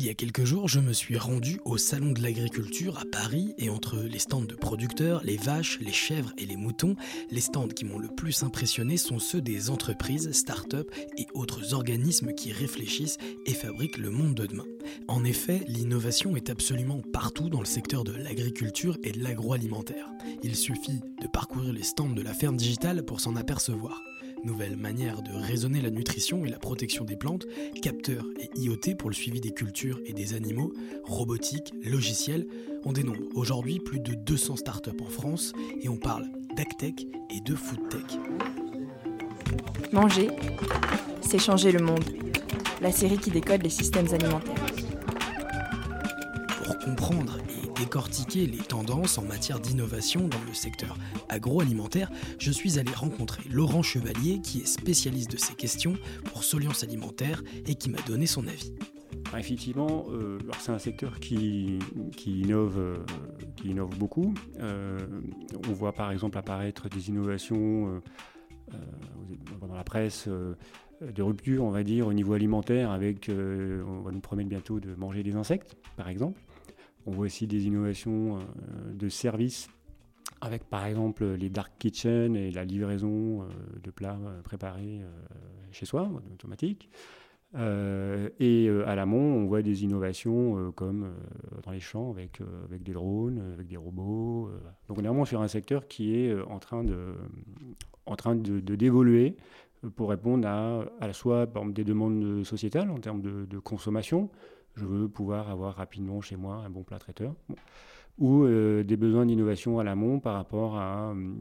Il y a quelques jours, je me suis rendu au Salon de l'Agriculture à Paris et entre les stands de producteurs, les vaches, les chèvres et les moutons, les stands qui m'ont le plus impressionné sont ceux des entreprises, start-up et autres organismes qui réfléchissent et fabriquent le monde de demain. En effet, l'innovation est absolument partout dans le secteur de l'agriculture et de l'agroalimentaire. Il suffit de parcourir les stands de la ferme digitale pour s'en apercevoir nouvelle manière de raisonner la nutrition et la protection des plantes, capteurs et IoT pour le suivi des cultures et des animaux, robotique, logiciel. On dénombre aujourd'hui plus de 200 startups en France et on parle d'agtech et de foodtech. Manger, c'est changer le monde. La série qui décode les systèmes alimentaires. Pour comprendre décortiquer les tendances en matière d'innovation dans le secteur agroalimentaire, je suis allé rencontrer Laurent Chevalier, qui est spécialiste de ces questions pour Soliance Alimentaire et qui m'a donné son avis. Effectivement, euh, c'est un secteur qui, innove, euh, qui innove beaucoup. Euh, on voit par exemple apparaître des innovations dans la presse de rupture, on va dire, au niveau alimentaire, avec, on va nous promettre bientôt de manger des insectes, par exemple. On voit aussi des innovations euh, de services avec par exemple les dark kitchen et la livraison euh, de plats euh, préparés chez soi, automatique. et à l'amont, on voit des innovations comme dans les champs avec, des drones, avec des robots. Donc on est vraiment sur un secteur qui est en train de, d'évoluer pour répondre à, à fois des demandes sociétales en termes de consommation, je veux pouvoir avoir rapidement chez moi un bon plat traiteur. Ou euh, des besoins d'innovation à l'amont par rapport à, euh,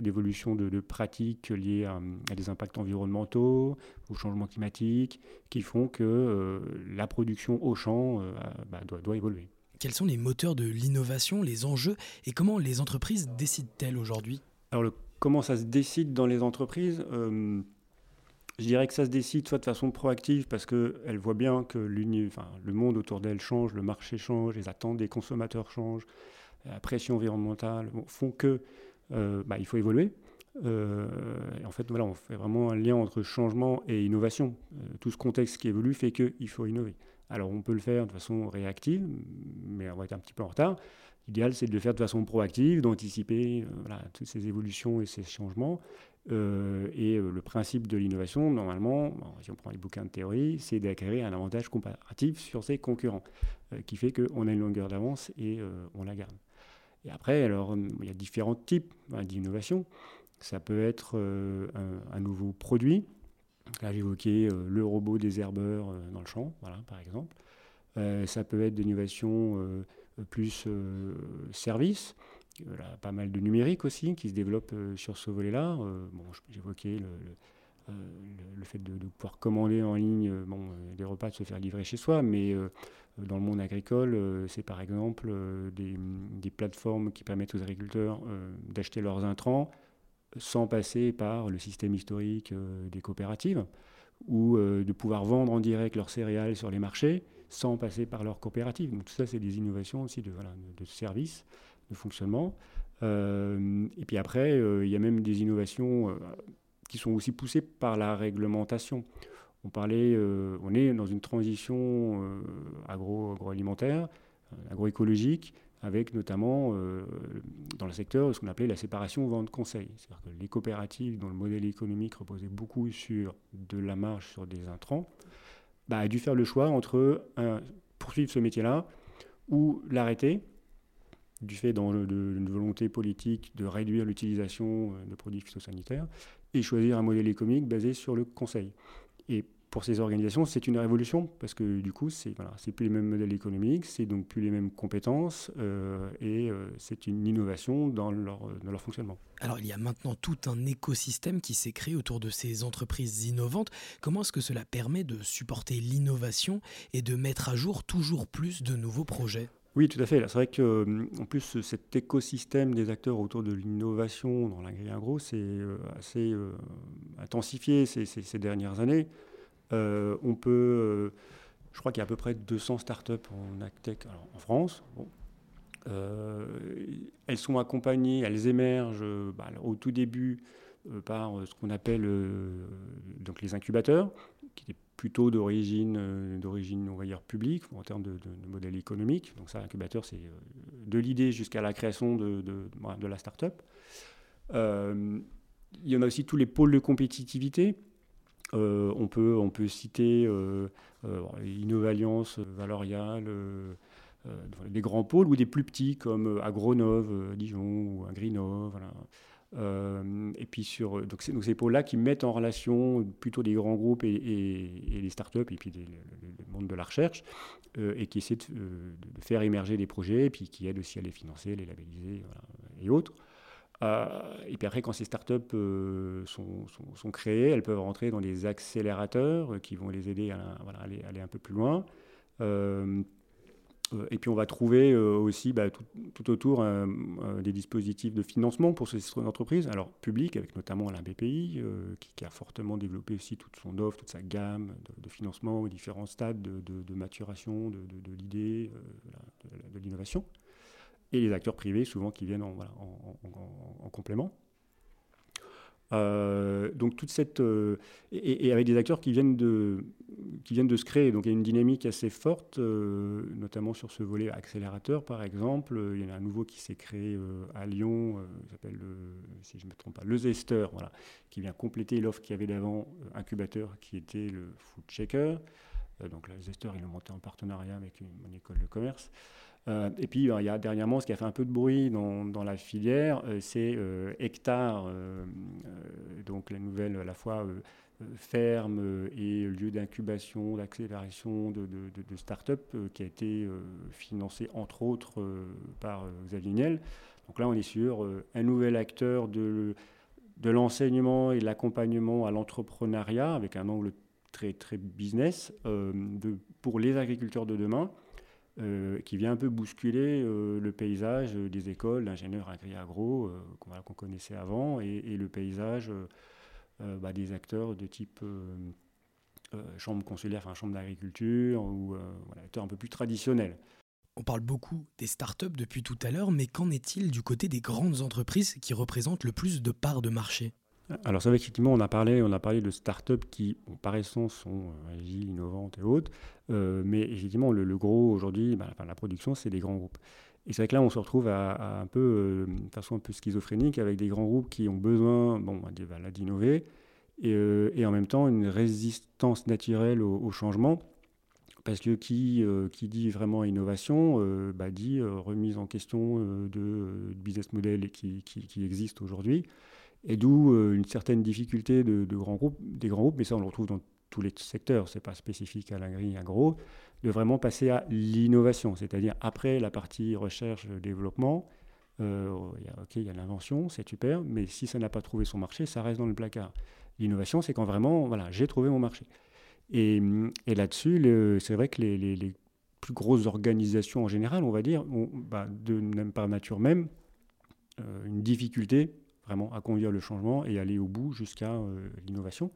l'évolution de, pratiques liées à, des impacts environnementaux, au changement climatique, qui font que euh, la production au champ bah, doit, évoluer. Quels sont les moteurs de l'innovation, les enjeux et comment les entreprises décident-elles aujourd'hui? Alors, comment ça se décide dans les entreprises? Je dirais que ça se décide soit de façon proactive parce qu'elle voit bien que le monde autour d'elle change, le marché change, les attentes des consommateurs changent, la pression environnementale font que euh, bah, il faut évoluer. Euh, en fait, voilà, on fait vraiment un lien entre changement et innovation. Euh, tout ce contexte qui évolue fait qu'il faut innover. Alors, on peut le faire de façon réactive, mais on va être un petit peu en retard. L'idéal, c'est de le faire de façon proactive, d'anticiper toutes ces évolutions et ces changements, euh, et euh, le principe de l'innovation, normalement, si on prend les bouquins de théorie, c'est d'acquérir un avantage comparatif sur ses concurrents, euh, qui fait qu'on a une longueur d'avance et on la garde. Et après, alors, il y a différents types hein, d'innovation. Ça peut être un, nouveau produit. Là, j'évoquais le robot désherbeur dans le champ, voilà, par exemple. ça peut être de l'innovation plus service. Il y a pas mal de numérique aussi qui se développe euh, sur ce volet-là. Euh, bon, J'évoquais le, euh, le, fait de, pouvoir commander en ligne bon, des repas, de se faire livrer chez soi, mais dans le monde agricole, c'est par exemple des, des, plateformes qui permettent aux agriculteurs d'acheter leurs intrants sans passer par le système historique des coopératives, ou de pouvoir vendre en direct leurs céréales sur les marchés sans passer par leurs coopératives. Donc tout ça, c'est des innovations aussi de, voilà, de services fonctionnement. Euh, et puis après, euh, il y a même des innovations euh, qui sont aussi poussées par la réglementation. On parlait, on est dans une transition agro, agroalimentaire, agroécologique, avec notamment dans le secteur ce qu'on appelait la séparation vente-conseil. C'est-à-dire que les coopératives, dont le modèle économique reposait beaucoup sur de la marge sur des intrants, bah, a dû faire le choix entre poursuivre ce métier-là ou l'arrêter du fait d'une volonté politique de réduire l'utilisation euh, de produits phytosanitaires et choisir un modèle économique basé sur le conseil. Et pour ces organisations, c'est une révolution parce que du coup, c'est voilà, plus les mêmes modèles économiques, c'est donc plus les mêmes compétences euh, et euh, c'est une innovation dans leur, dans leur fonctionnement. Alors, il y a maintenant tout un écosystème qui s'est créé autour de ces entreprises innovantes. Comment est-ce que cela permet de supporter l'innovation et de mettre à jour toujours plus de nouveaux projets? Oui, tout à fait. C'est vrai que, euh, en plus, cet écosystème des acteurs autour de l'innovation dans l'agri-agro s'est euh, assez euh, intensifié ces, dernières années. on peut, je crois qu'il y a à peu près 200 startups en agtech en France. elles sont accompagnées, elles émergent bah, au tout début par ce qu'on appelle donc les incubateurs, qui plutôt d'origine, d'origine, va dire, publique, en termes de, modèle économique. Donc ça, l'incubateur, c'est de l'idée jusqu'à la création de, de, de la start-up. il y en a aussi tous les pôles de compétitivité. on, peut, on peut citer Innovalliance, Valorial, des grands pôles ou des plus petits comme Agronov, Dijon ou Agrinov. Voilà. Euh, et puis sur donc c'est, ces pôles-là qui mettent en relation plutôt des grands groupes et, et, les startups et puis le, monde de la recherche euh, et qui essaient de, faire émerger des projets et puis qui aident aussi à les financer, les labelliser et autres. Euh, et puis après, quand ces startups sont, sont, sont, créées, elles peuvent rentrer dans des accélérateurs qui vont les aider à, aller, aller, un peu plus loin. Euh, et puis on va trouver euh, aussi bah, tout, autour euh, des dispositifs de financement pour ces entreprises, alors publics, avec notamment la BPI, qui, a fortement développé aussi toute son offre, toute sa gamme de, financement aux différents stades de, maturation de, l'idée, de, l'innovation. Et les acteurs privés, souvent, qui viennent en complément. Euh, donc toute cette euh, et, avec des acteurs qui viennent de qui viennent de se créer. Donc il y a une dynamique assez forte, euh, notamment sur ce volet accélérateur par exemple. Il y en a un nouveau qui s'est créé à Lyon, il s'appelle si je me trompe pas, le Zester, voilà, qui vient compléter l'offre qu'il y avait d'avant incubateur, qui était le Food Checker. donc le Zester, il a monté en partenariat avec une école de commerce. Euh, et puis, il y a dernièrement, ce qui a fait un peu de bruit dans, la filière, euh, c'est euh, Hectare, donc la nouvelle à la fois ferme et lieu d'incubation, d'accélération de, de, start-up qui a été financé entre autres par Xavier Niel. Donc là, on est sur un nouvel acteur de, l'enseignement et de l'accompagnement à l'entrepreneuriat avec un angle très, très business pour les agriculteurs de demain euh, qui vient un peu bousculer euh, le paysage des écoles d'ingénieurs agri-agro euh, qu'on connaissait avant et, le paysage bah, des acteurs de type chambre consulaire, enfin chambre d'agriculture ou acteurs un peu plus traditionnels. On parle beaucoup des startups depuis tout à l'heure, mais qu'en est-il du côté des grandes entreprises qui représentent le plus de parts de marché? Alors, c'est vrai qu'effectivement, on a parlé, on a parlé de start-up qui, par essence, sont euh, agiles, innovantes et autres. Euh, mais effectivement, le, gros aujourd'hui, bah, la production, c'est des grands groupes. Et c'est vrai que là, on se retrouve à, un peu, euh, de façon un peu schizophrénique, avec des grands groupes qui ont besoin, bon, bah, d'innover, et, en même temps une résistance naturelle au, changement. Parce que qui, qui dit vraiment innovation, bah, dit remise en question de, business model qui, qui, qui existe aujourd'hui. Et d'où euh, une certaine difficulté des grands groupes, mais ça on le retrouve dans tous les secteurs, c'est pas spécifique à l'agri agro, de vraiment passer à l'innovation, c'est-à-dire après la partie recherche-développement, euh, ok, il y a l'invention, c'est super, mais si ça n'a pas trouvé son marché, ça reste dans le placard. L'innovation, c'est quand vraiment, voilà, j'ai trouvé mon marché. Et, là-dessus, c'est vrai que les, les, plus grosses organisations en général, on va dire, ont, bah, de même par nature même, euh, une difficulté à conduire le changement et aller au bout jusqu'à euh, l'innovation.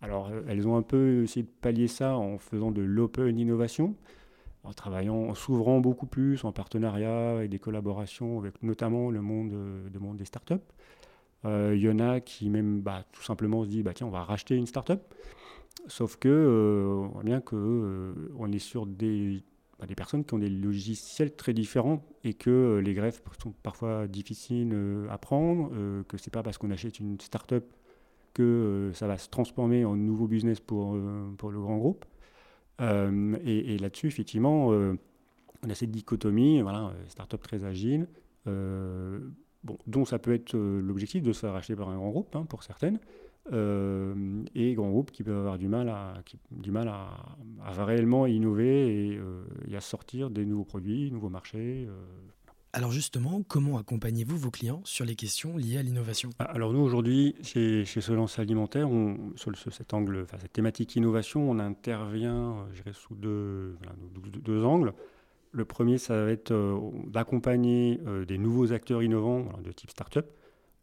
Alors, euh, elles ont un peu essayé de pallier ça en faisant de l'open innovation, en travaillant, en s'ouvrant beaucoup plus en partenariat et des collaborations avec notamment le monde, euh, le monde des startups. Il y en a qui même bah, tout simplement se disent bah, tiens, on va racheter une startup. Sauf que on voit bien qu'on on est sur des des personnes qui ont des logiciels très différents et que euh, les greffes sont parfois difficiles euh, à prendre, euh, que c'est pas parce qu'on achète une start-up que ça va se transformer en nouveau business pour, pour le grand groupe. et, là-dessus, effectivement, on a cette dichotomie, voilà, start-up très agile, dont ça peut être l'objectif de se faire acheter par un grand groupe, hein, pour certaines, euh, et grands groupes qui peuvent avoir du mal à, du mal à, à réellement innover et, euh, à sortir des nouveaux produits, nouveaux marchés. Euh. Alors justement, comment accompagnez-vous vos clients sur les questions liées à l'innovation? Ah, Alors nous aujourd'hui, chez, chez Solence Alimentaire, on, sur, cet angle, enfin, cette thématique innovation, on intervient sous deux, deux, angles. Le premier, ça va être d'accompagner des nouveaux acteurs innovants de type start-up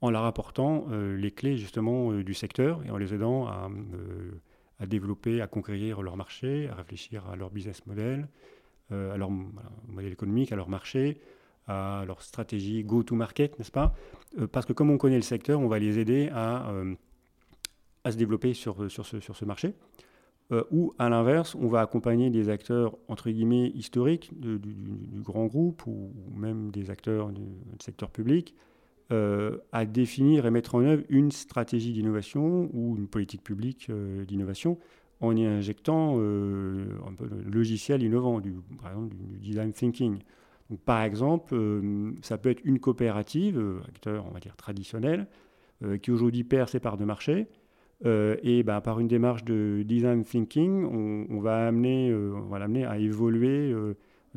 en leur apportant euh, les clés justement euh, du secteur et en les aidant à, euh, à, développer, à conquérir leur marché, à réfléchir à leur business model, à leur modèle économique, à leur marché, à leur stratégie go-to-market, n'est-ce pas? Parce que comme on connaît le secteur, on va les aider à, à se développer sur, sur, ce, sur ce marché. ou à l'inverse, on va accompagner des acteurs entre guillemets historiques du, grand groupe ou, même des acteurs du, secteur public à définir et mettre en œuvre une stratégie d'innovation ou une politique publique d'innovation en y injectant un peu de logiciel innovant, du, par exemple du design thinking par exemple, euh, ça peut être une coopérative, euh, acteur on va dire traditionnel, euh, qui aujourd'hui perd ses parts de marché. et ben, par une démarche de design thinking, on, va amener, on va l'amener à évoluer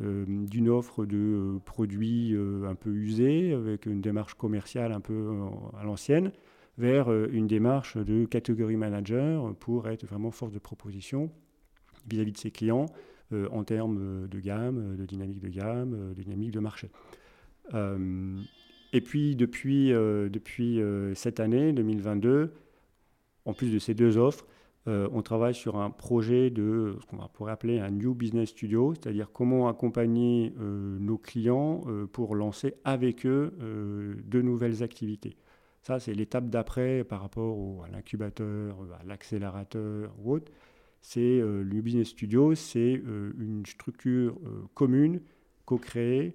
d'une offre de produits un peu usés, avec une démarche commerciale un peu à l'ancienne, vers une démarche de catégorie manager pour être vraiment force de proposition vis-à-vis -vis de ses clients euh, en termes de gamme, euh, de dynamique de gamme, euh, de dynamique de marché. et puis depuis, depuis cette année, 2022, en plus de ces deux offres, on travaille sur un projet de ce qu'on pourrait appeler un New Business Studio, c'est-à-dire comment accompagner nos clients pour lancer avec eux de nouvelles activités. Ça, c'est l'étape d'après par rapport à l'incubateur, à l'accélérateur ou autre c'est euh, le Business Studio, c'est euh, une structure euh, commune, co-créée,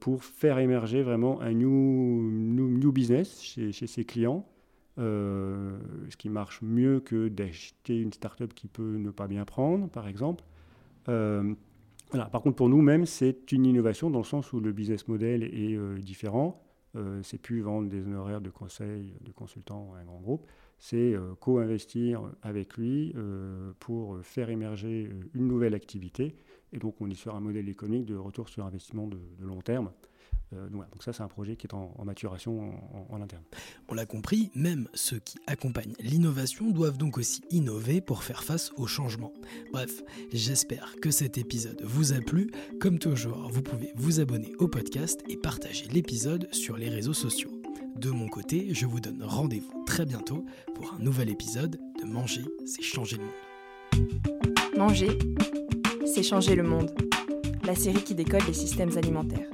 pour faire émerger vraiment un new, new, business chez, chez, ses clients. Ce qui marche mieux que d'acheter une startup qui peut ne pas bien prendre, par exemple. Voilà. Par contre, pour nous-mêmes, c'est une innovation dans le sens où le business model est différent. c'est plus vendre des honoraires de conseil, de consultants à un grand groupe c'est euh, co-investir avec lui euh, pour faire émerger euh, une nouvelle activité. Et donc on est sur un modèle économique de retour sur investissement de, long terme. Donc, ça, c'est un projet qui est en, maturation en, interne. On l'a compris, même ceux qui accompagnent l'innovation doivent donc aussi innover pour faire face au changement. Bref, j'espère que cet épisode vous a plu. Comme toujours, vous pouvez vous abonner au podcast et partager l'épisode sur les réseaux sociaux. De mon côté, je vous donne rendez-vous très bientôt pour un nouvel épisode de Manger, c'est changer le monde. Manger, c'est changer le monde. La série qui décode les systèmes alimentaires.